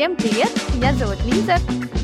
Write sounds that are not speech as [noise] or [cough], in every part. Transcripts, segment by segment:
Всем привет! Меня зовут Лиза.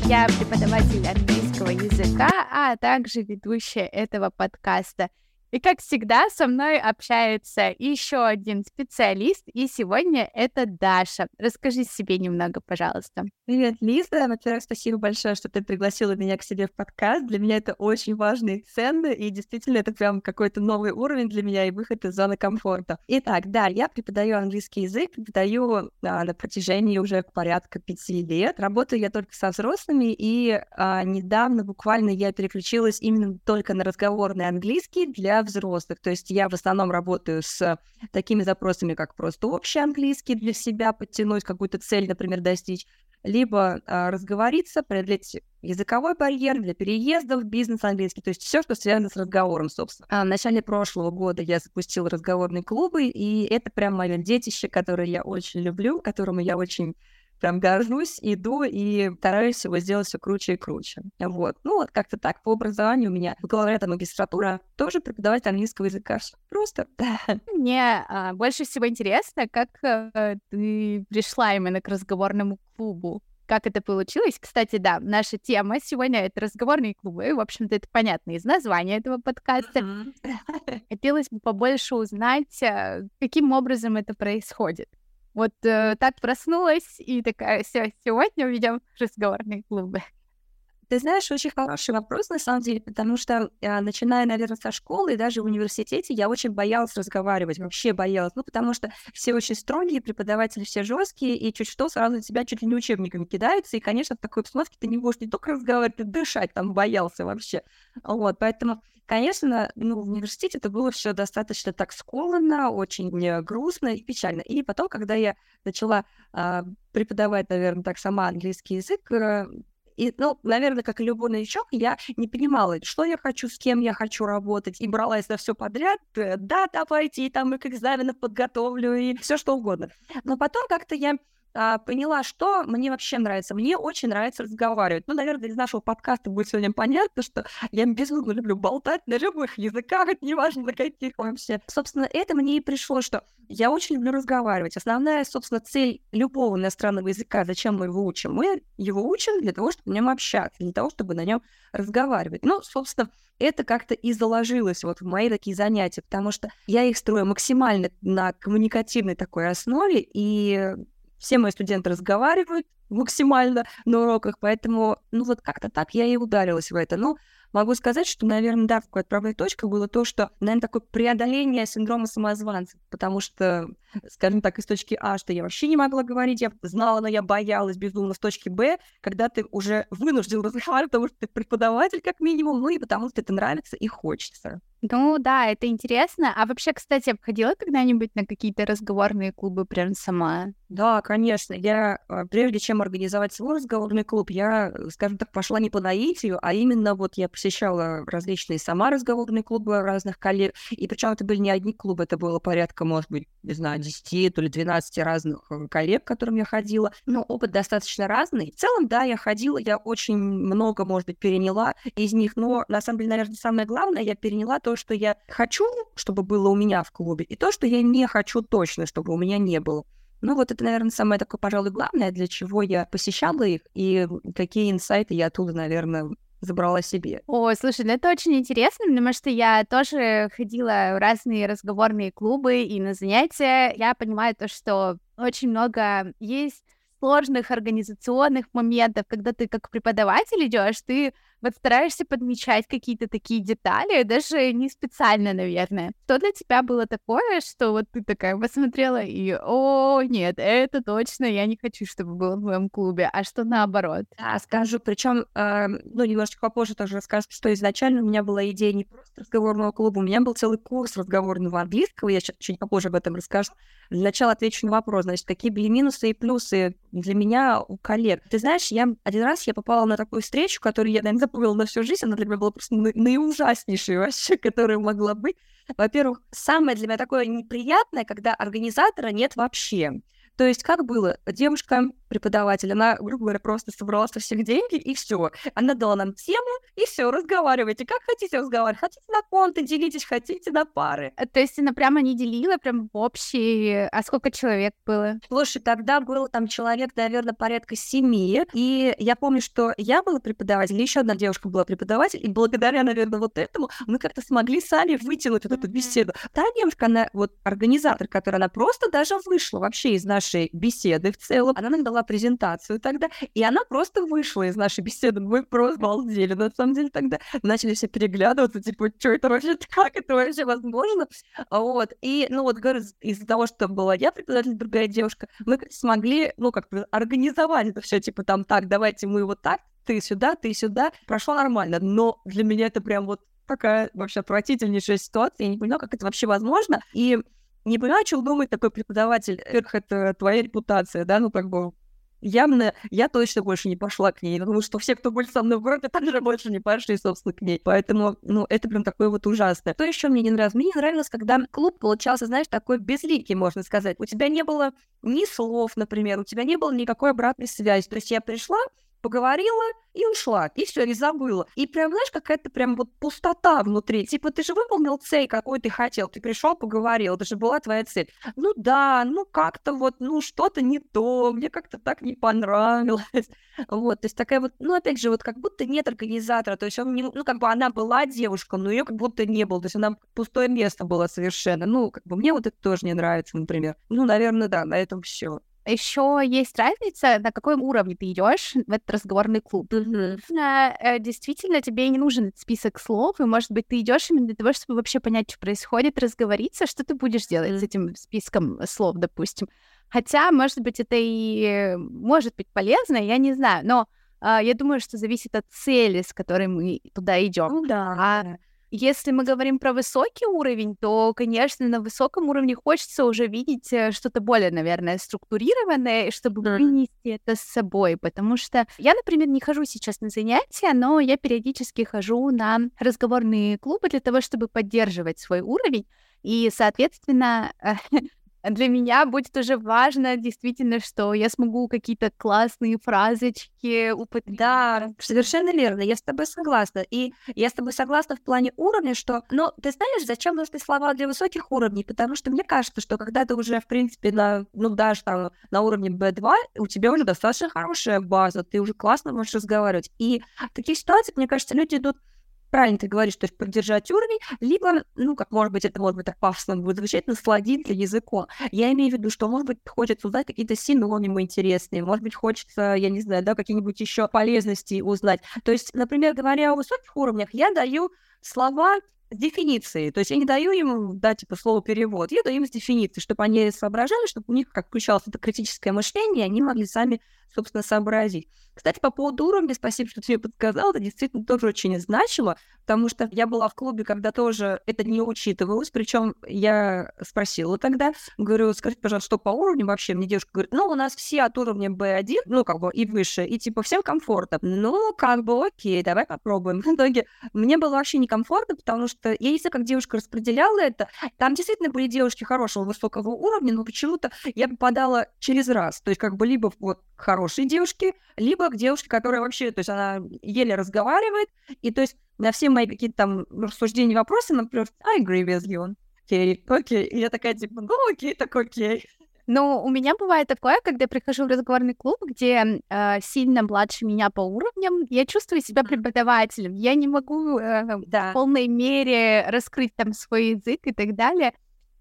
Я преподаватель английского языка, а также ведущая этого подкаста. И как всегда, со мной общается еще один специалист, и сегодня это Даша. Расскажи себе немного, пожалуйста. Привет, Лиза. Во-первых, спасибо большое, что ты пригласила меня к себе в подкаст. Для меня это очень важно и ценно, и действительно это прям какой-то новый уровень для меня и выход из зоны комфорта. Итак, да, я преподаю английский язык, преподаю а, на протяжении уже порядка пяти лет. Работаю я только со взрослыми, и а, недавно буквально я переключилась именно только на разговорный английский для взрослых. То есть я в основном работаю с такими запросами, как просто общий английский для себя, подтянуть какую-то цель, например, достичь, либо а, разговориться, преодолеть языковой барьер для переездов, бизнес английский, то есть все, что связано с разговором, собственно. А в начале прошлого года я запустила разговорные клубы, и это прям мое детище, которое я очень люблю, которому я очень прям горжусь, иду и стараюсь его сделать все круче и круче. Вот. Ну, вот как-то так. По образованию у меня бакалавриат магистратура тоже преподаватель английского языка. Просто, [laughs] да. Мне а, больше всего интересно, как а, ты пришла именно к разговорному клубу. Как это получилось? Кстати, да, наша тема сегодня — это разговорные клубы. В общем-то, это понятно из названия этого подкаста. [laughs] Хотелось бы побольше узнать, а, каким образом это происходит. Вот э, так проснулась и такая, все, сегодня уведем разговорные клубы. Ты знаешь, очень хороший вопрос, на самом деле, потому что, э, начиная, наверное, со школы и даже в университете, я очень боялась разговаривать, вообще боялась, ну, потому что все очень строгие, преподаватели все жесткие, и чуть что сразу на тебя чуть ли не учебниками кидаются, и, конечно, в такой обстановке ты не можешь не только разговаривать, ты дышать там боялся вообще. Вот, поэтому, конечно, ну, в университете это было все достаточно так скованно, очень э, грустно и печально. И потом, когда я начала э, преподавать, наверное, так сама английский язык, э, и, ну, наверное, как и любой новичок, я не понимала, что я хочу, с кем я хочу работать, и бралась на все подряд. Э, да, давайте, и там и к экзаменам подготовлю, и все что угодно. Но потом как-то я а, поняла, что мне вообще нравится. Мне очень нравится разговаривать. Ну, наверное, из нашего подкаста будет сегодня понятно, что я безумно люблю болтать на любых языках, неважно на каких вообще. Собственно, это мне и пришло, что я очень люблю разговаривать. Основная, собственно, цель любого иностранного языка, зачем мы его учим? Мы его учим для того, чтобы на нем общаться, для того, чтобы на нем разговаривать. Ну, собственно, это как-то и заложилось вот в мои такие занятия, потому что я их строю максимально на коммуникативной такой основе, и все мои студенты разговаривают максимально на уроках, поэтому, ну, вот как-то так я и ударилась в это. Ну, могу сказать, что, наверное, да, такой отправной точкой было то, что, наверное, такое преодоление синдрома самозванца, потому что, скажем так, из точки А, что я вообще не могла говорить, я знала, но я боялась безумно с точки Б, когда ты уже вынужден разговаривать, потому что ты преподаватель как минимум, ну и потому что это нравится и хочется. Ну да, это интересно. А вообще, кстати, обходила когда-нибудь на какие-то разговорные клубы прям сама? Да, конечно. Я, а, прежде чем организовать свой разговорный клуб, я, скажем так, пошла не по наитию, а именно вот я посещала различные сама разговорные клубы разных коллег. И причем это были не одни клубы, это было порядка, может быть, не знаю, 10 то ли 12 разных э, коллег, к которым я ходила. Но опыт достаточно разный. В целом, да, я ходила, я очень много, может быть, переняла из них, но на самом деле, наверное, самое главное, я переняла то, что я хочу, чтобы было у меня в клубе, и то, что я не хочу точно, чтобы у меня не было. Ну вот это, наверное, самое такое, пожалуй, главное, для чего я посещала их, и какие инсайты я оттуда, наверное, забрала себе. Ой, слушай, ну это очень интересно, потому что я тоже ходила в разные разговорные клубы и на занятия. Я понимаю то, что очень много есть сложных организационных моментов, когда ты как преподаватель идешь, ты вот стараешься подмечать какие-то такие детали, даже не специально, наверное. Что для тебя было такое, что вот ты такая посмотрела и, о, нет, это точно я не хочу, чтобы было в моем клубе, а что наоборот? Да, скажу, причем, э, ну, немножечко попозже тоже расскажу, что изначально у меня была идея не просто разговорного клуба, у меня был целый курс разговорного английского, я сейчас чуть попозже об этом расскажу. Для начала отвечу на вопрос, значит, какие были минусы и плюсы для меня у коллег. Ты знаешь, я один раз я попала на такую встречу, которую я, наверное, запомнила на всю жизнь, она для меня была просто наиужаснейшей вообще, которая могла быть. Во-первых, самое для меня такое неприятное, когда организатора нет вообще. То есть как было? Девушка, преподаватель, она, грубо говоря, просто собрала со всех деньги, и все. Она дала нам тему, и все, разговаривайте. Как хотите разговаривать? Хотите на конты, делитесь, хотите на пары. Э, то есть она прямо не делила, прям в общий... А сколько человек было? Слушай, тогда было там человек, наверное, порядка семи. И я помню, что я была преподаватель, еще одна девушка была преподаватель, и благодаря, наверное, вот этому мы как-то смогли сами вытянуть вот эту беседу. Та девушка, она вот организатор, которая она просто даже вышла вообще из нашей беседы в целом. Она нам дала презентацию тогда, и она просто вышла из нашей беседы. Мы просто балдели, на самом деле, тогда. Начали все переглядываться, типа, что это вообще, как это вообще возможно? Вот. И, ну вот, говорю, из-за того, что была я преподаватель, другая девушка, мы смогли, ну, как бы организовать это все, типа, там, так, давайте мы вот так, ты сюда, ты сюда. Прошло нормально, но для меня это прям вот такая вообще отвратительнейшая ситуация. Я не понимаю, как это вообще возможно. И не понимаю, думает такой преподаватель. Во-первых, это твоя репутация, да, ну как бы явно я точно больше не пошла к ней, потому что все, кто были со мной в группе, [laughs] также больше не пошли, собственно, к ней. Поэтому, ну, это прям такое вот ужасное. То еще мне не нравилось? Мне не нравилось, когда клуб получался, знаешь, такой безликий, можно сказать. У тебя не было ни слов, например, у тебя не было никакой обратной связи. То есть я пришла, поговорила и ушла, и все, и забыла. И прям, знаешь, какая-то прям вот пустота внутри. Типа, ты же выполнил цель, какой ты хотел, ты пришел, поговорил, это же была твоя цель. Ну да, ну как-то вот, ну что-то не то, мне как-то так не понравилось. [laughs] Вот, то есть такая вот, ну опять же, вот как будто нет организатора, то есть он не, ну как бы она была девушка, но ее как будто не было, то есть она пустое место было совершенно. Ну, как бы мне вот это тоже не нравится, например. Ну, наверное, да, на этом все. Еще есть разница, на каком уровне ты идешь в этот разговорный клуб. Mm-hmm. Действительно, тебе не нужен список слов, и, может быть, ты идешь именно для того, чтобы вообще понять, что происходит, разговориться, что ты будешь делать mm-hmm. с этим списком слов, допустим. Хотя, может быть, это и может быть полезно, я не знаю, но uh, я думаю, что зависит от цели, с которой мы туда идем. Ну да. А если мы говорим про высокий уровень, то, конечно, на высоком уровне хочется уже видеть э, что-то более, наверное, структурированное, чтобы mm. вынести это с собой. Потому что я, например, не хожу сейчас на занятия, но я периодически хожу на разговорные клубы для того, чтобы поддерживать свой уровень. И, соответственно, [laughs] для меня будет уже важно действительно, что я смогу какие-то классные фразочки употреблять. Да, совершенно верно, я с тобой согласна. И я с тобой согласна в плане уровня, что, ну, ты знаешь, зачем нужны слова для высоких уровней? Потому что мне кажется, что когда ты уже, в принципе, на, ну, даже там на уровне B2, у тебя уже достаточно хорошая база, ты уже классно можешь разговаривать. И в таких ситуациях, мне кажется, люди идут правильно ты говоришь, то есть поддержать уровень, либо, ну, как может быть, это может быть так пафосно будет звучать, насладиться языком. Я имею в виду, что, может быть, хочется узнать какие-то синонимы интересные, может быть, хочется, я не знаю, да, какие-нибудь еще полезности узнать. То есть, например, говоря о высоких уровнях, я даю слова с дефиницией. То есть я не даю им, да, типа, слово перевод, я даю им с дефиницией, чтобы они соображали, чтобы у них как включалось это критическое мышление, и они могли сами, собственно, сообразить. Кстати, по поводу уровня, спасибо, что ты мне подсказал, это действительно тоже очень значимо, потому что я была в клубе, когда тоже это не учитывалось, причем я спросила тогда, говорю, скажите, пожалуйста, что по уровню вообще? Мне девушка говорит, ну, у нас все от уровня B1, ну, как бы и выше, и типа всем комфортно. Ну, как бы окей, давай попробуем. [laughs] В итоге мне было вообще некомфортно, потому что я не знаю, как девушка распределяла это. Там действительно были девушки хорошего, высокого уровня, но почему-то я попадала через раз. То есть как бы либо вот хорошие девушки, либо к девушке, которая вообще, то есть она еле разговаривает, и то есть на все мои какие-то там рассуждения, вопросы, например, I agree with you. Окей, okay, окей. Okay. И я такая, типа, ну окей, так окей. Ну, у меня бывает такое, когда я прихожу в разговорный клуб, где э, сильно младше меня по уровням, я чувствую себя преподавателем. Я не могу э, да. в полной мере раскрыть там свой язык и так далее.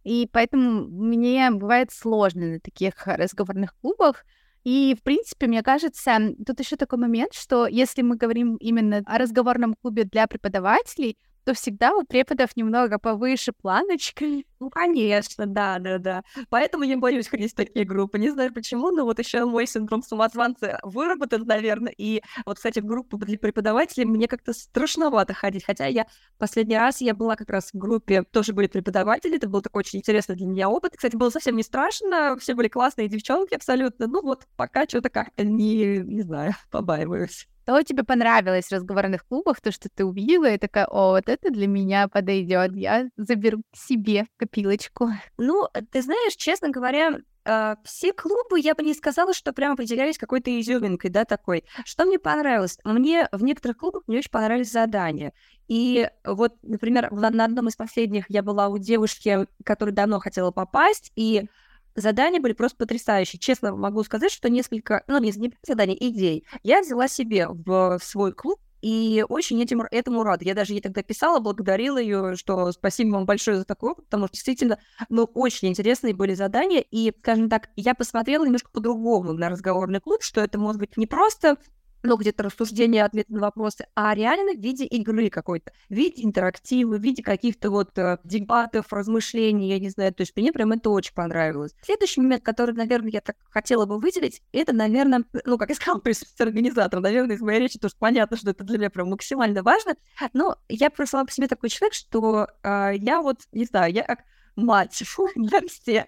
И поэтому мне бывает сложно на таких разговорных клубах. И, в принципе, мне кажется, тут еще такой момент, что если мы говорим именно о разговорном клубе для преподавателей, то всегда у преподов немного повыше планочка. Ну, конечно, да, да, да. Поэтому я боюсь ходить в такие группы. Не знаю почему, но вот еще мой синдром самозванца выработан, наверное. И вот, кстати, в группу для преподавателей мне как-то страшновато ходить. Хотя я последний раз я была как раз в группе, тоже были преподаватели. Это был такой очень интересный для меня опыт. Кстати, было совсем не страшно. Все были классные девчонки абсолютно. Ну вот пока что-то как-то не, не знаю, [laughs] побаиваюсь. Что тебе понравилось в разговорных клубах, то, что ты увидела, и такая, о, вот это для меня подойдет, я заберу к себе копилочку. Ну, ты знаешь, честно говоря, э, все клубы, я бы не сказала, что прям выделялись какой-то изюминкой, да, такой. Что мне понравилось? Мне в некоторых клубах мне очень понравились задания. И вот, например, на одном из последних я была у девушки, которая давно хотела попасть, и задания были просто потрясающие. Честно могу сказать, что несколько, ну, не, не заданий, идей я взяла себе в свой клуб, и очень этим, этому рада. Я даже ей тогда писала, благодарила ее, что спасибо вам большое за такой опыт, потому что действительно, ну, очень интересные были задания. И, скажем так, я посмотрела немножко по-другому на разговорный клуб, что это может быть не просто ну, где-то рассуждение, ответ на вопросы, а реально в виде игры какой-то, в виде интерактива, в виде каких-то вот э, дебатов, размышлений, я не знаю, то есть мне прям это очень понравилось. Следующий момент, который, наверное, я так хотела бы выделить, это, наверное, ну, как я сказала, [laughs] присутствие организатора, наверное, из моей речи тоже понятно, что это для меня прям максимально важно, но я просто сама по себе такой человек, что э, я вот, не знаю, я как мать [laughs] для всех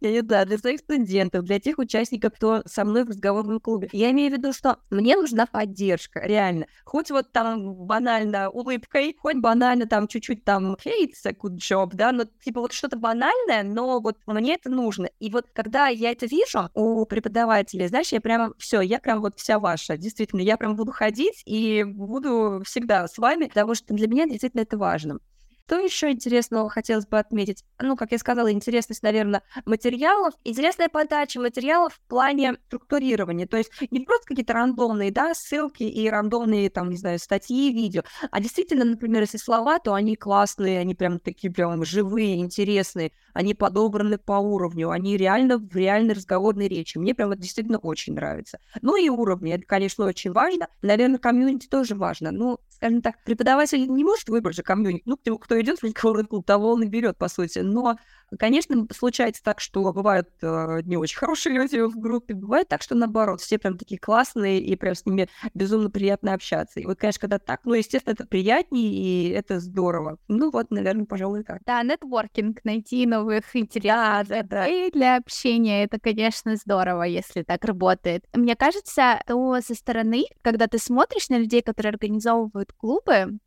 я не знаю, для своих студентов, для тех участников, кто со мной в разговорном клубе. Я имею в виду, что мне нужна поддержка, реально. Хоть вот там банально улыбкой, хоть банально там чуть-чуть там hey, it's good job, да, но типа вот что-то банальное, но вот мне это нужно. И вот когда я это вижу у преподавателей, знаешь, я прям все, я прям вот вся ваша, действительно, я прям буду ходить и буду всегда с вами, потому что для меня действительно это важно. Что еще интересного хотелось бы отметить? Ну, как я сказала, интересность, наверное, материалов. Интересная подача материалов в плане структурирования. То есть не просто какие-то рандомные, да, ссылки и рандомные, там, не знаю, статьи, видео, а действительно, например, если слова, то они классные, они прям такие прям живые, интересные, они подобраны по уровню, они реально в реальной разговорной речи. Мне прям это действительно очень нравится. Ну и уровни, это, конечно, очень важно. Наверное, комьюнити тоже важно. Ну, скажем так, преподаватель не может выбрать же комьюнити. Ну, кто идет в разговорный клуб, того он и берет, по сути. Но Конечно, случается так, что бывают э, не очень хорошие люди в группе, бывает так, что наоборот, все прям такие классные, и прям с ними безумно приятно общаться. И вот, конечно, когда так, ну, естественно, это приятнее, и это здорово. Ну вот, наверное, пожалуй, так. Да, нетворкинг, найти новых интересов да, да. и для общения, это, конечно, здорово, если так работает. Мне кажется, то со стороны, когда ты смотришь на людей, которые организовывают клубы,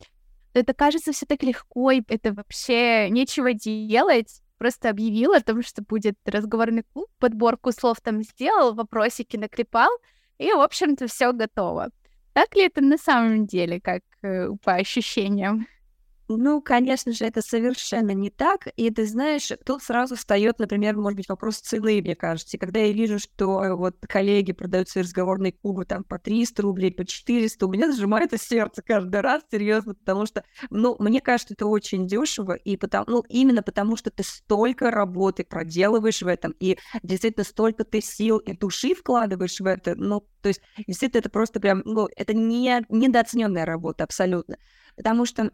это кажется все так легко, и это вообще нечего делать просто объявил о том, что будет разговорный клуб, подборку слов там сделал, вопросики наклепал, и, в общем-то, все готово. Так ли это на самом деле, как э, по ощущениям? Ну, конечно же, это совершенно не так. И ты знаешь, тут сразу встает, например, может быть, вопрос цены, мне кажется. И когда я вижу, что вот коллеги продают свои разговорные клубы там по 300 рублей, по 400, у меня сжимается [laughs] сердце каждый раз, серьезно, потому что, ну, мне кажется, это очень дешево, и потому, ну, именно потому, что ты столько работы проделываешь в этом, и действительно столько ты сил и души вкладываешь в это, ну, то есть, действительно, это просто прям, ну, это не недооцененная работа абсолютно. Потому что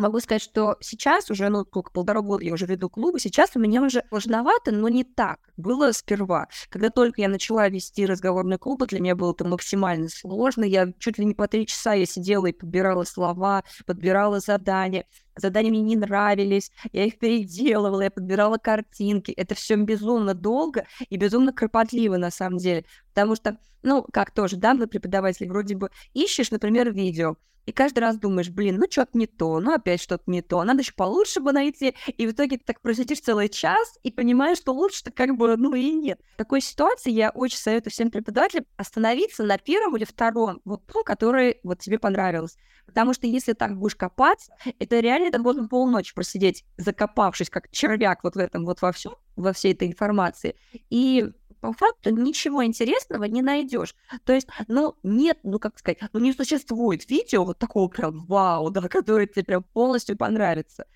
Могу сказать, что сейчас уже, ну, сколько, полтора года я уже веду клубы, сейчас у меня уже сложновато, но не так было сперва. Когда только я начала вести разговорные клубы, для меня было это максимально сложно. Я чуть ли не по три часа я сидела и подбирала слова, подбирала задания. Задания мне не нравились, я их переделывала, я подбирала картинки. Это все безумно долго и безумно кропотливо на самом деле. Потому что, ну, как тоже, да, мы преподаватели вроде бы ищешь, например, видео, и каждый раз думаешь, блин, ну что-то не то, ну опять что-то не то, надо еще получше бы найти, и в итоге ты так просидишь целый час и понимаешь, что лучше-то как бы, ну и нет. В такой ситуации я очень советую всем преподавателям остановиться на первом или втором, вот том, который вот тебе понравился. Потому что если так будешь копаться, это реально это можно полночи просидеть, закопавшись как червяк вот в этом вот во всем, во всей этой информации. И по факту ничего интересного не найдешь. То есть, ну, нет, ну, как сказать, ну, не существует видео вот такого прям вау, да, которое тебе прям полностью понравится.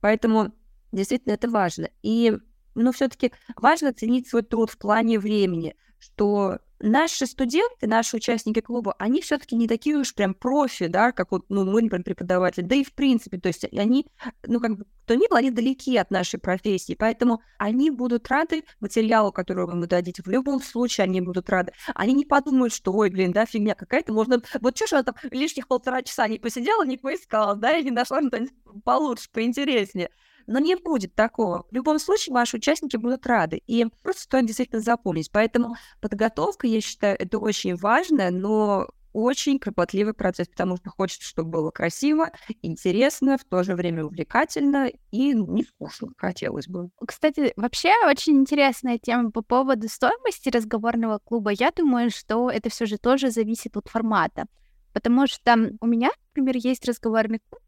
Поэтому действительно это важно. И, ну, все-таки важно ценить свой труд в плане времени, что наши студенты, наши участники клуба, они все-таки не такие уж прям профи, да, как вот, ну, мы, например, преподаватели, да и в принципе, то есть они, ну, как бы, кто ни был, они далеки от нашей профессии, поэтому они будут рады материалу, который вы дадите, в любом случае они будут рады. Они не подумают, что, ой, блин, да, фигня какая-то, можно, вот что ж она там лишних полтора часа не посидела, не поискала, да, и не нашла что-нибудь получше, поинтереснее. Но не будет такого. В любом случае, ваши участники будут рады. И просто стоит действительно запомнить. Поэтому подготовка, я считаю, это очень важно, но очень кропотливый процесс, потому что хочется, чтобы было красиво, интересно, в то же время увлекательно и не скучно, хотелось бы. Кстати, вообще очень интересная тема по поводу стоимости разговорного клуба. Я думаю, что это все же тоже зависит от формата. Потому что у меня, например, есть разговорный клуб,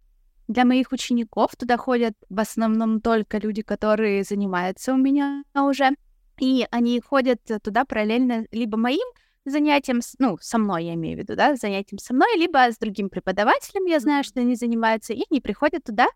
для моих учеников туда ходят в основном только люди, которые занимаются у меня уже. И они ходят туда параллельно либо моим занятиям, ну, со мной я имею в виду, да, занятием со мной, либо с другим преподавателем, я знаю, что они занимаются, и они приходят туда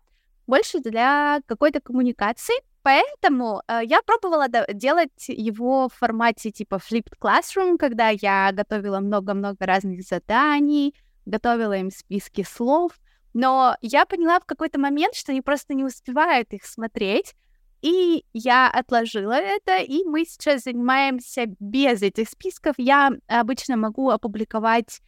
больше для какой-то коммуникации. Поэтому э, я пробовала делать его в формате типа flipped classroom, когда я готовила много-много разных заданий, готовила им списки слов, но я поняла в какой-то момент, что они просто не успевают их смотреть, и я отложила это, и мы сейчас занимаемся без этих списков. Я обычно могу опубликовать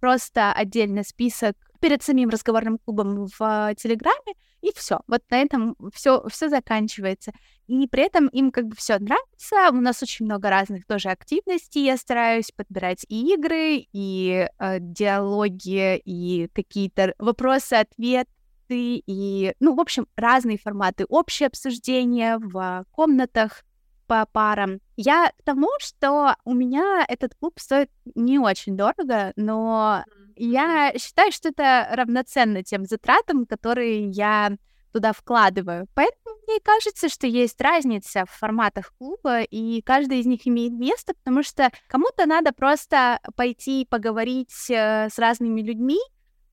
просто отдельно список перед самим разговорным клубом в Телеграме, и все. Вот на этом все, все заканчивается. И при этом им как бы все нравится. У нас очень много разных тоже активностей. Я стараюсь подбирать и игры, и э, диалоги, и какие-то вопросы-ответы, и, ну, в общем, разные форматы. Общее обсуждение в комнатах по парам. Я к тому, что у меня этот клуб стоит не очень дорого, но я считаю, что это равноценно тем затратам, которые я туда вкладываю. Поэтому мне кажется, что есть разница в форматах клуба, и каждый из них имеет место, потому что кому-то надо просто пойти поговорить э, с разными людьми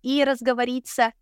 и разговориться,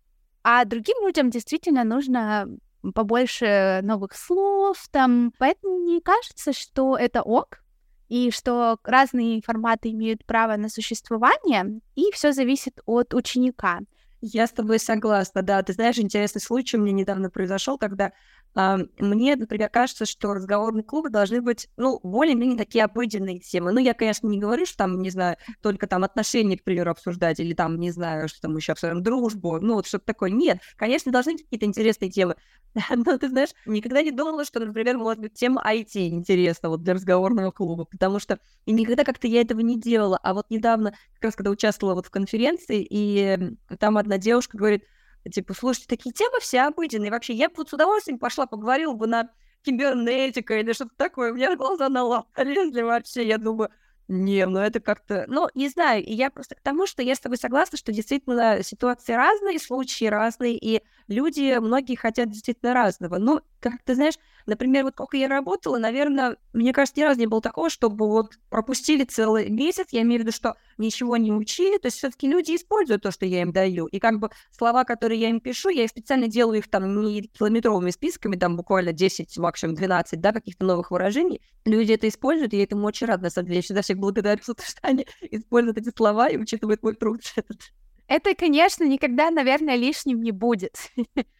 а другим людям действительно нужно побольше новых слов там. Поэтому мне кажется, что это ок, и что разные форматы имеют право на существование, и все зависит от ученика. Я с тобой согласна, да. Ты знаешь, интересный случай у меня недавно произошел, когда мне, например, кажется, что разговорные клубы должны быть, ну, более-менее такие обыденные темы. Ну, я, конечно, не говорю, что там, не знаю, только там отношения, к примеру, обсуждать, или там, не знаю, что там еще обсуждаем, дружбу, ну, вот что-то такое. Нет, конечно, должны быть какие-то интересные темы. [laughs] Но, ты знаешь, никогда не думала, что, например, может быть тема IT интересна вот для разговорного клуба, потому что и никогда как-то я этого не делала. А вот недавно, как раз когда участвовала вот в конференции, и там одна девушка говорит, Типа, слушайте, такие темы все обыденные. Вообще, я бы с удовольствием пошла, поговорила бы на кибернетика или что-то такое. У меня глаза на лоб [laughs] вообще. Я думаю, не, ну это как-то... Ну, не знаю, я просто к тому, что я с тобой согласна, что действительно ситуации разные, случаи разные, и люди, многие хотят действительно разного. Ну, как ты знаешь, например, вот сколько я работала, наверное, мне кажется, ни разу не было такого, чтобы вот пропустили целый месяц, я имею в виду, что ничего не учили, то есть все таки люди используют то, что я им даю, и как бы слова, которые я им пишу, я специально делаю их там не километровыми списками, там буквально 10, максимум 12, да, каких-то новых выражений, люди это используют, и я этому очень рада, на самом деле, я всегда всех благодарю за то, что они используют эти слова и учитывают мой труд этот. Это, конечно, никогда, наверное, лишним не будет.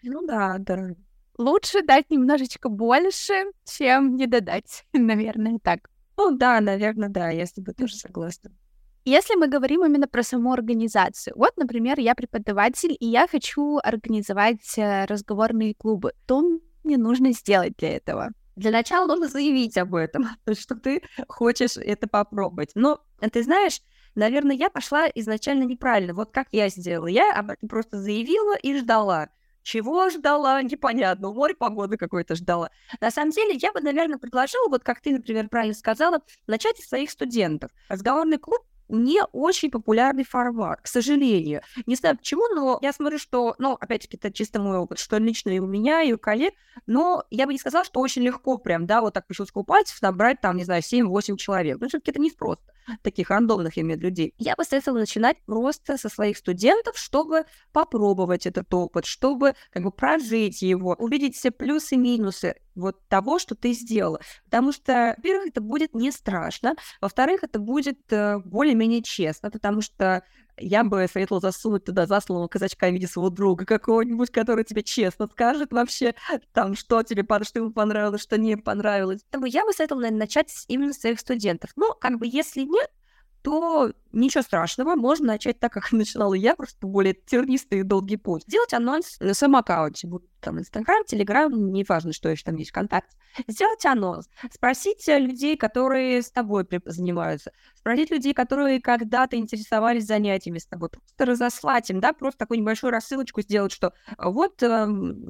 Ну да, да. Лучше дать немножечко больше, чем не додать, наверное, так. Ну да, наверное, да, я с тобой тоже согласна. Если мы говорим именно про саму организацию, вот, например, я преподаватель, и я хочу организовать э, разговорные клубы, то мне нужно сделать для этого? Для начала нужно заявить об этом, [laughs] что ты хочешь это попробовать. Но ты знаешь, наверное, я пошла изначально неправильно. Вот как я сделала. Я просто заявила и ждала. Чего ждала, [laughs] непонятно. Море погоды какой-то ждала. На самом деле, я бы, наверное, предложила, вот как ты, например, правильно сказала, начать с своих студентов. Разговорный клуб не очень популярный формат, к сожалению. Не знаю почему, но я смотрю, что, ну, опять-таки, это чисто мой опыт, что лично и у меня, и у коллег, но я бы не сказала, что очень легко прям, да, вот так по щелчку пальцев набрать, там, не знаю, 7-8 человек. Ну, все-таки это не просто таких рандомных, виду, людей. Я бы советовала начинать просто со своих студентов, чтобы попробовать этот опыт, чтобы как бы прожить его, увидеть все плюсы и минусы вот того, что ты сделала. Потому что, во-первых, это будет не страшно, во-вторых, это будет э, более-менее честно, потому что я бы советовала засунуть туда засланного казачка в виде своего друга какого-нибудь, который тебе честно скажет вообще, там, что тебе что ему понравилось, что не понравилось. Поэтому я бы советовала, наверное, начать именно с своих студентов. Ну, как бы, если нет, то ничего страшного, можно начать так, как [laughs] начинала я, просто более тернистый и долгий путь. Сделать анонс на своем аккаунте, будь там Инстаграм, Телеграм, неважно, что еще там есть контакт. Сделать анонс, спросить людей, которые с тобой занимаются, спросить людей, которые когда-то интересовались занятиями с тобой, просто разослать им, да, просто такую небольшую рассылочку сделать, что вот, э,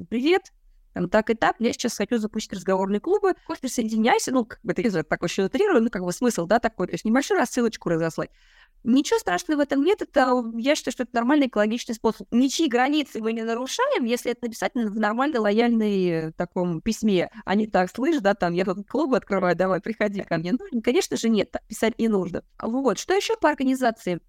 привет, там, так и так, я сейчас хочу запустить разговорные клубы, хочешь присоединяйся, ну, как бы это так очень утрирую, ну, как бы смысл, да, такой, то есть небольшую рассылочку разослать. Ничего страшного в этом нет, это, я считаю, что это нормальный экологичный способ. Ничьи границы мы не нарушаем, если это написать в нормальной, лояльной э, таком письме, а не так, слышь, да, там, я тут клуб открываю, давай, приходи ко мне. Ну, конечно же, нет, писать не нужно. Вот, что еще по организации?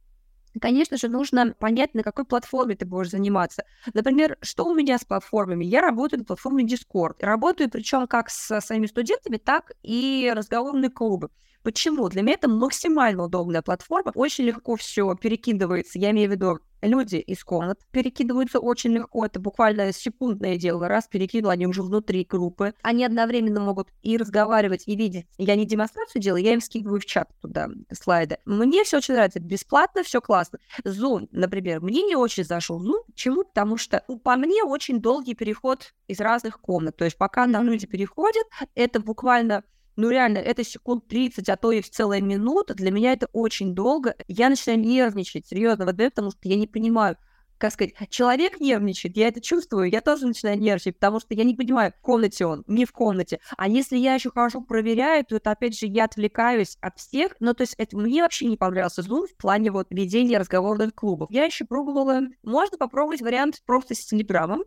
Конечно же, нужно понять, на какой платформе ты будешь заниматься. Например, что у меня с платформами? Я работаю на платформе Discord. Работаю причем как с своими студентами, так и разговорные клубы. Почему? Для меня это максимально удобная платформа. Очень легко все перекидывается. Я имею в виду люди из комнат перекидываются очень легко. Это буквально секундное дело. Раз перекинула, они уже внутри группы. Они одновременно могут и разговаривать, и видеть. Я не демонстрацию делаю, я им скидываю в чат туда слайды. Мне все очень нравится. Бесплатно, все классно. Zoom, например, мне не очень зашел. Zoom. Почему? Потому что ну, по мне очень долгий переход из разных комнат. То есть пока нам люди переходят, это буквально ну реально, это секунд 30, а то и целая минута, для меня это очень долго. Я начинаю нервничать, серьезно, вот потому что я не понимаю, как сказать, человек нервничает, я это чувствую, я тоже начинаю нервничать, потому что я не понимаю, в комнате он, не в комнате. А если я еще хорошо проверяю, то это, опять же, я отвлекаюсь от всех. Ну, то есть это мне вообще не понравился Zoom в плане вот ведения разговорных клубов. Я еще пробовала, можно попробовать вариант просто с Телеграмом,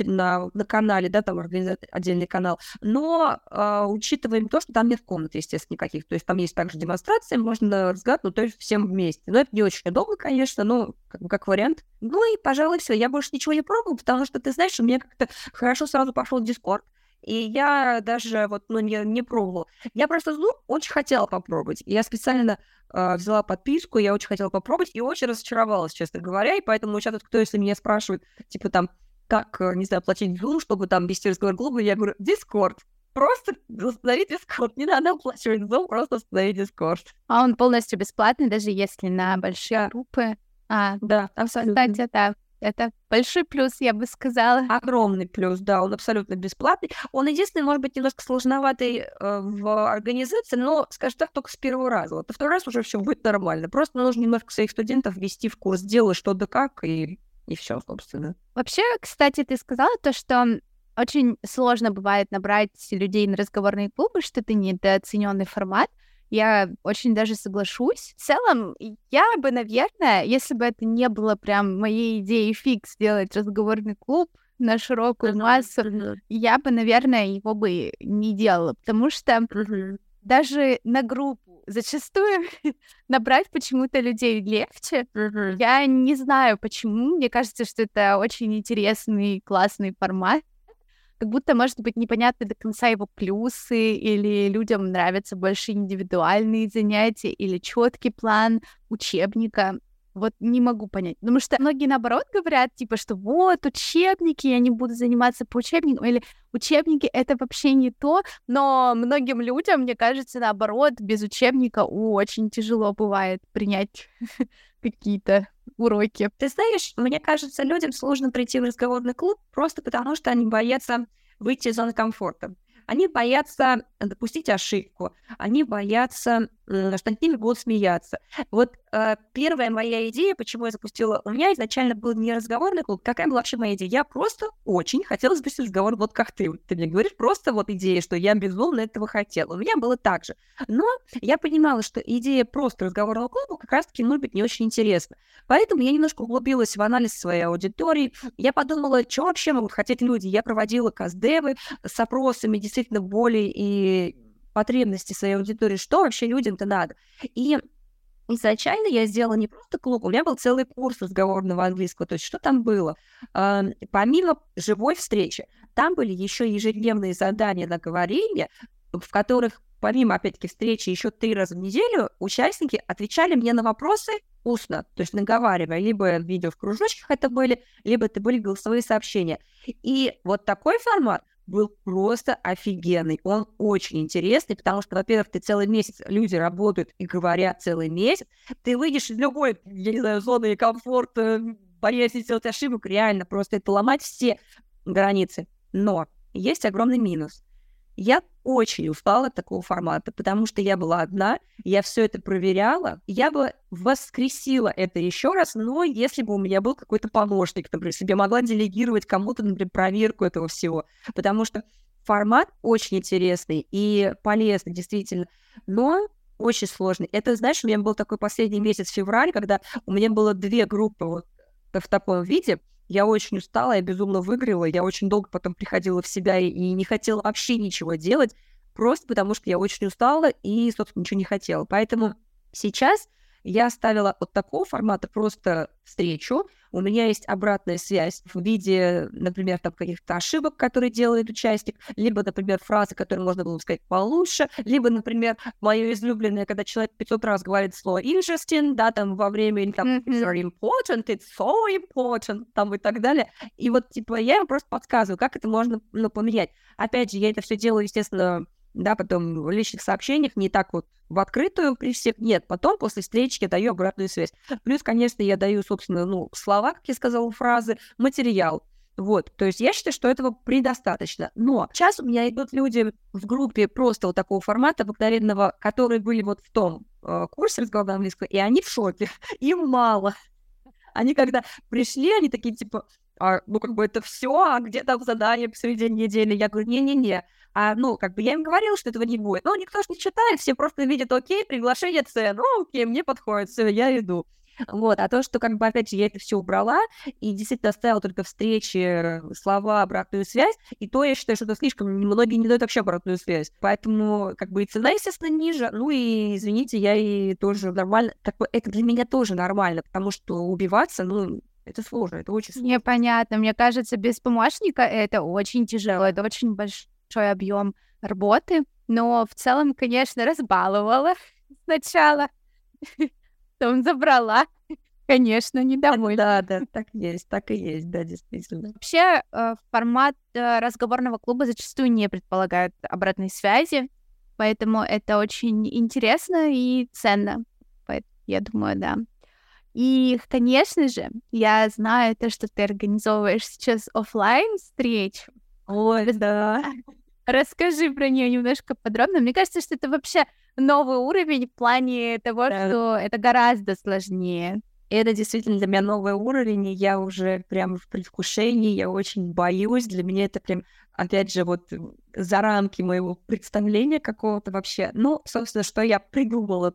на, на канале, да, там отдельный канал, но э, учитываем то, что там нет комнат, естественно, никаких. То есть там есть также демонстрации, можно разгадать, ну, то есть всем вместе. Но это не очень удобно, конечно, но как, как вариант. Ну и, пожалуй, все. Я больше ничего не пробовала, потому что, ты знаешь, у меня как-то хорошо сразу пошел Дискорд, и я даже вот, ну, не, не пробовала. Я просто Zoom очень хотела попробовать. Я специально э, взяла подписку, я очень хотела попробовать и очень разочаровалась, честно говоря. И поэтому сейчас вот кто, если меня спрашивает, типа там, как, э, не знаю, платить Zoom, чтобы там вести разговор клуба, я говорю, Discord. Просто установи Discord, не надо оплачивать Zoom, просто установи Discord. А он полностью бесплатный, даже если на большие группы? А, да, абсолютно. Кстати, да, это большой плюс, я бы сказала. Огромный плюс, да, он абсолютно бесплатный. Он единственный, может быть, немножко сложноватый э, в организации, но, скажем так, только с первого раза. Вот на второй раз уже все будет нормально. Просто нужно немножко своих студентов ввести в курс дела, что да как, и и все, собственно. Вообще, кстати, ты сказала то, что очень сложно бывает набрать людей на разговорные клубы, что это недооцененный формат. Я очень даже соглашусь. В целом, я бы, наверное, если бы это не было прям моей идеей фикс сделать разговорный клуб на широкую массу, я бы, наверное, его бы не делала, потому что даже на группу зачастую [laughs] набрать почему-то людей легче. Mm-hmm. Я не знаю почему. Мне кажется, что это очень интересный, классный формат. Как будто, может быть, непонятны до конца его плюсы, или людям нравятся больше индивидуальные занятия, или четкий план учебника. Вот не могу понять. Потому что многие, наоборот, говорят, типа, что вот, учебники, я не буду заниматься по учебникам, или учебники — это вообще не то, но многим людям, мне кажется, наоборот, без учебника очень тяжело бывает принять [laughs] какие-то уроки. Ты знаешь, мне кажется, людям сложно прийти в разговорный клуб просто потому, что они боятся выйти из зоны комфорта. Они боятся допустить ошибку, они боятся, что над ними будут смеяться. Вот первая моя идея, почему я запустила, у меня изначально был не разговорный клуб, какая была вообще моя идея? Я просто очень хотела запустить разговор, вот как ты. Ты мне говоришь, просто вот идея, что я безумно этого хотела. У меня было так же. Но я понимала, что идея просто разговорного клуба как раз-таки, может быть, не очень интересна. Поэтому я немножко углубилась в анализ своей аудитории. Я подумала, что вообще могут хотеть люди. Я проводила каздевы с опросами действительно более и потребности своей аудитории, что вообще людям-то надо. И изначально я сделала не просто клуб, у меня был целый курс разговорного английского. То есть что там было? Помимо живой встречи, там были еще ежедневные задания на говорение, в которых помимо, опять-таки, встречи еще три раза в неделю, участники отвечали мне на вопросы устно, то есть наговаривая, либо видео в кружочках это были, либо это были голосовые сообщения. И вот такой формат был просто офигенный. Он очень интересный, потому что, во-первых, ты целый месяц, люди работают и говорят целый месяц, ты выйдешь из любой, я не знаю, зоны комфорта, боясь сделать ошибок, реально просто это ломать все границы. Но есть огромный минус. Я очень устала от такого формата, потому что я была одна, я все это проверяла, я бы воскресила это еще раз, но если бы у меня был какой-то помощник, например, себе могла делегировать кому-то, например, проверку этого всего, потому что формат очень интересный и полезный, действительно, но очень сложный. Это, знаешь, у меня был такой последний месяц февраль, когда у меня было две группы вот в таком виде, я очень устала, я безумно выгорела, я очень долго потом приходила в себя и, не хотела вообще ничего делать, просто потому что я очень устала и, собственно, ничего не хотела. Поэтому сейчас я оставила от такого формата просто встречу. У меня есть обратная связь в виде, например, там каких-то ошибок, которые делает участник, либо, например, фразы, которые можно было бы сказать получше, либо, например, мое излюбленное, когда человек 500 раз говорит слово interesting, да, там во время, или там it's very important, it's so important, там и так далее. И вот, типа, я им просто подсказываю, как это можно, ну, поменять. Опять же, я это все делаю, естественно, да, потом в личных сообщениях, не так вот в открытую при всех, нет, потом после встречи даю обратную связь. Плюс, конечно, я даю, собственно, ну, слова, как я сказала, фразы, материал, вот, то есть я считаю, что этого предостаточно. Но сейчас у меня идут люди в группе просто вот такого формата обыкновенного, которые были вот в том э, курсе разговора английского, и они в шоке, [laughs] им мало. Они когда пришли, они такие типа, а, ну как бы это все, а где там задание посреди недели? Я говорю, не-не-не, а, ну, как бы я им говорила, что этого не будет. Но никто же не читает, все просто видят, окей, приглашение С, ну, окей, мне подходит, все, я иду. Вот, а то, что, как бы, опять же, я это все убрала и действительно оставила только встречи, слова, обратную связь, и то я считаю, что это слишком, многие не дают вообще обратную связь. Поэтому, как бы, и цена, естественно, ниже, ну и, извините, я и тоже нормально, как бы, это для меня тоже нормально, потому что убиваться, ну, это сложно, это очень сложно. Непонятно. Мне кажется, без помощника это очень тяжело, это очень большой большой объем работы, но в целом, конечно, разбаловала сначала, [laughs] потом забрала. Конечно, недовольна. Да, да, так есть, так и есть, да, действительно. Вообще, э, формат э, разговорного клуба зачастую не предполагает обратной связи, поэтому это очень интересно и ценно. Я думаю, да. И, конечно же, я знаю то, что ты организовываешь сейчас офлайн встречу. Ой, да. [laughs] Расскажи про нее немножко подробно. Мне кажется, что это вообще новый уровень в плане того, да. что это гораздо сложнее. Это действительно для меня новый уровень, и я уже прям в предвкушении, я очень боюсь. Для меня это прям, опять же, вот за рамки моего представления какого-то вообще. Ну, собственно, что я придумала.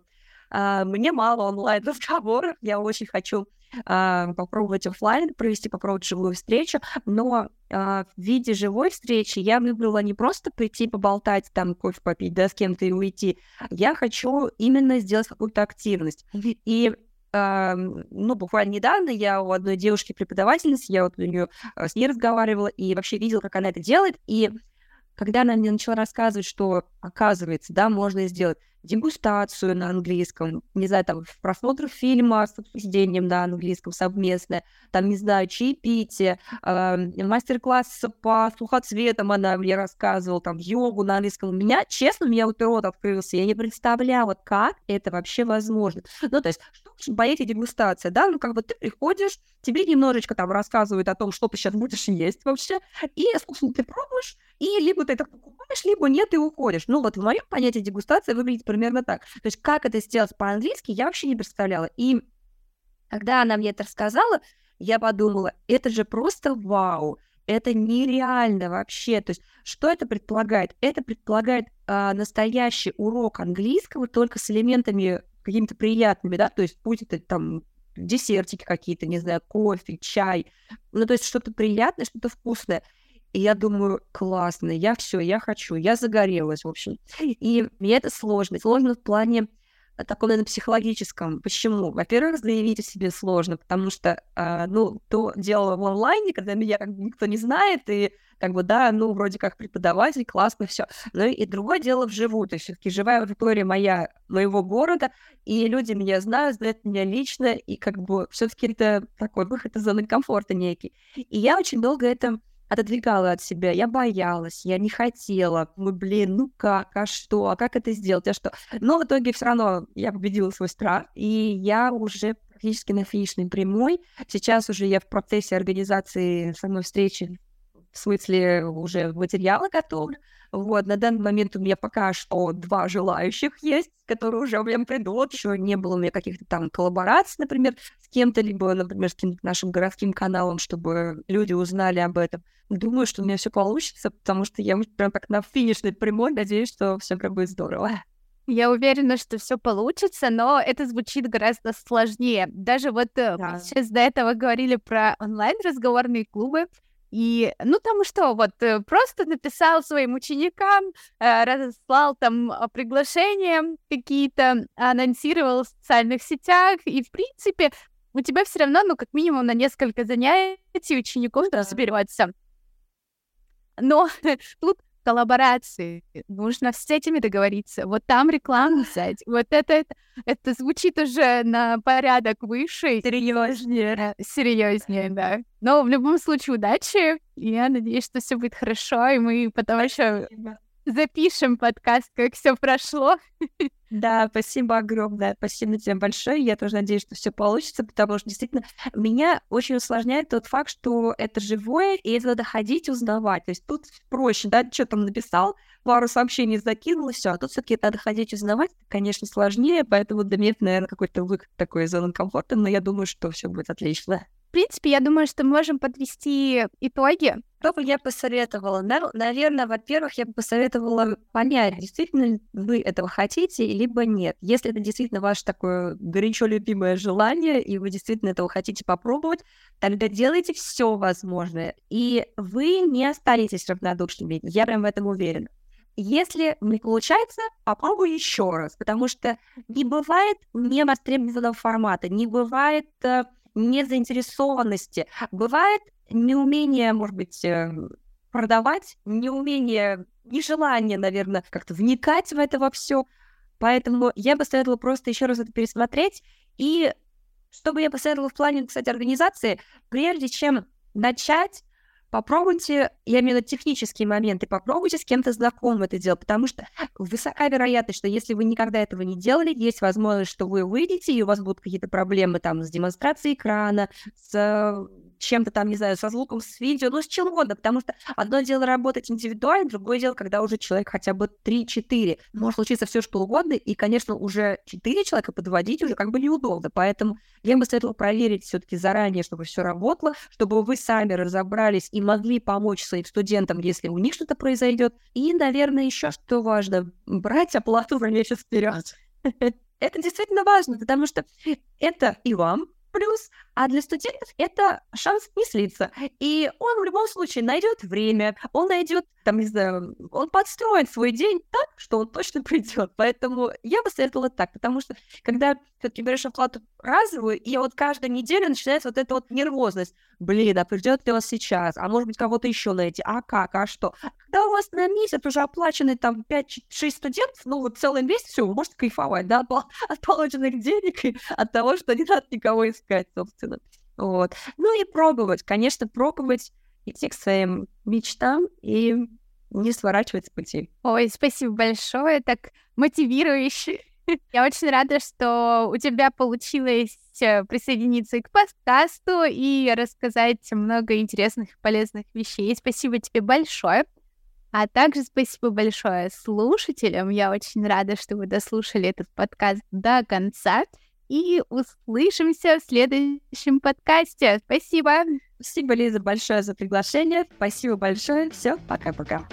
А, мне мало онлайн-разговоров, я очень хочу а, попробовать офлайн, провести, попробовать живую встречу, но а, в виде живой встречи я выбрала не просто прийти поболтать, там, кофе попить, да, с кем-то и уйти. Я хочу именно сделать какую-то активность. И ну, буквально недавно я у одной девушки-преподавательницы, я вот у нее с ней разговаривала и вообще видела, как она это делает. И когда она мне начала рассказывать, что, оказывается, да, можно сделать дегустацию на английском, не знаю, там, просмотр фильма с обсуждением на английском совместное, там, не знаю, чаепитие, э, мастер-класс по сухоцветам она мне рассказывала, там, йогу на английском. У меня, честно, у меня вот рот открылся, я не представляла, как это вообще возможно. Ну, то есть, что очень боите дегустация, да, ну, как бы ты приходишь, тебе немножечко там рассказывают о том, что ты сейчас будешь есть вообще, и, собственно, ты пробуешь, и либо ты это покупаешь, либо нет, и уходишь. Ну, вот в моем понятии дегустация выглядит примерно так. То есть как это сделать по-английски, я вообще не представляла. И когда она мне это рассказала, я подумала, это же просто вау, это нереально вообще. То есть что это предполагает? Это предполагает э, настоящий урок английского только с элементами какими-то приятными, да, то есть будь это там десертики какие-то, не знаю, кофе, чай, ну, то есть что-то приятное, что-то вкусное. И я думаю, классно, я все, я хочу, я загорелась, в общем. И мне это сложно. Сложно в плане э, таком, наверное, психологическом. Почему? Во-первых, заявить о себе сложно, потому что, э, ну, то дело в онлайне, когда меня как бы никто не знает, и как бы, да, ну, вроде как преподаватель, классно, все. Но и другое дело вживую, то есть все-таки живая аудитория моя, моего города, и люди меня знают, знают меня лично, и как бы все-таки это такой выход из зоны комфорта некий. И я очень долго это отодвигала от себя, я боялась, я не хотела. Мы, блин, ну как, а что, а как это сделать, а что? Но в итоге все равно я победила свой страх, и я уже практически на финишной прямой. Сейчас уже я в процессе организации самой встречи, в смысле уже материалы готовлю. Вот, на данный момент у меня пока что два желающих есть, которые уже прям придут. Еще не было у меня каких-то там коллабораций, например, с кем-то, либо, например, с каким-то нашим городским каналом, чтобы люди узнали об этом. Думаю, что у меня все получится, потому что я прям так на финишной прямой надеюсь, что все как бы здорово. Я уверена, что все получится, но это звучит гораздо сложнее. Даже вот э, да. сейчас до этого говорили про онлайн-разговорные клубы. И, ну, там что, вот, э, просто написал своим ученикам, э, разослал там а, приглашения какие-то, анонсировал в социальных сетях, и, в принципе, у тебя все равно, ну, как минимум на несколько занятий учеников да. соберется. Но [laughs] тут коллаборации, нужно с этими договориться, вот там рекламу взять, вот это, это, это звучит уже на порядок выше. Серьезнее. Серьезнее, да. Но в любом случае удачи, я надеюсь, что все будет хорошо, и мы потом еще запишем подкаст, как все прошло. Да, спасибо огромное. Спасибо тебе большое. Я тоже надеюсь, что все получится, потому что действительно меня очень усложняет тот факт, что это живое, и это надо ходить узнавать. То есть тут проще, да, что там написал, пару сообщений закинул, и все. А тут все-таки надо ходить узнавать, конечно, сложнее, поэтому для меня это, наверное, какой-то выход такой из зоны комфорта, но я думаю, что все будет отлично. В принципе, я думаю, что мы можем подвести итоги. Что бы я посоветовала? Наверное, во-первых, я бы посоветовала понять, действительно вы этого хотите, либо нет. Если это действительно ваше такое горячо любимое желание, и вы действительно этого хотите попробовать, тогда делайте все возможное, и вы не останетесь равнодушными. Я прям в этом уверена. Если не получается, попробуй еще раз, потому что не бывает невостребованного формата, не бывает э, незаинтересованности. Бывает неумение, может быть, э, продавать, неумение, нежелание, наверное, как-то вникать в это во все. Поэтому я бы советовала просто еще раз это пересмотреть. И что бы я посоветовала в плане, кстати, организации, прежде чем начать, попробуйте, я имею в виду технические моменты, попробуйте с кем-то знакомым это делать, потому что высока вероятность, что если вы никогда этого не делали, есть возможность, что вы выйдете, и у вас будут какие-то проблемы там с демонстрацией экрана, с чем-то там, не знаю, со звуком, с видео, ну, с чем угодно, потому что одно дело работать индивидуально, другое дело, когда уже человек хотя бы 3-4. Может случиться все что угодно, и, конечно, уже 4 человека подводить уже как бы неудобно, поэтому я бы советовала проверить все-таки заранее, чтобы все работало, чтобы вы сами разобрались и могли помочь своим студентам, если у них что-то произойдет. И, наверное, еще что важно, брать оплату за месяц вперед. Это действительно важно, потому что это и вам плюс, а для студентов это шанс не. И он в любом случае найдет время, он найдет, там, не знаю, он подстроит свой день так, что он точно [laughs] придет. Поэтому я бы советовала так, потому что когда все-таки берешь оплату разовую, и вот каждую неделю начинается вот эта вот нервозность. Блин, а придет ли он сейчас? А может быть, кого-то еще найти? А как? А что? Когда у вас на месяц уже оплачены там 5-6 студентов, ну вот целый месяц, все, вы можете кайфовать, да, от полученных денег и от того, что не надо никого искать, собственно. Вот. Ну и пробовать, конечно, пробовать, идти к своим мечтам и не сворачивать с пути. Ой, спасибо большое, так мотивирующе. [laughs] Я очень рада, что у тебя получилось э, присоединиться к подкасту и рассказать много интересных и полезных вещей. Спасибо тебе большое. А также спасибо большое слушателям. Я очень рада, что вы дослушали этот подкаст до конца. И услышимся в следующем подкасте. Спасибо. Спасибо, Лиза, большое за приглашение. Спасибо большое. Все, пока-пока.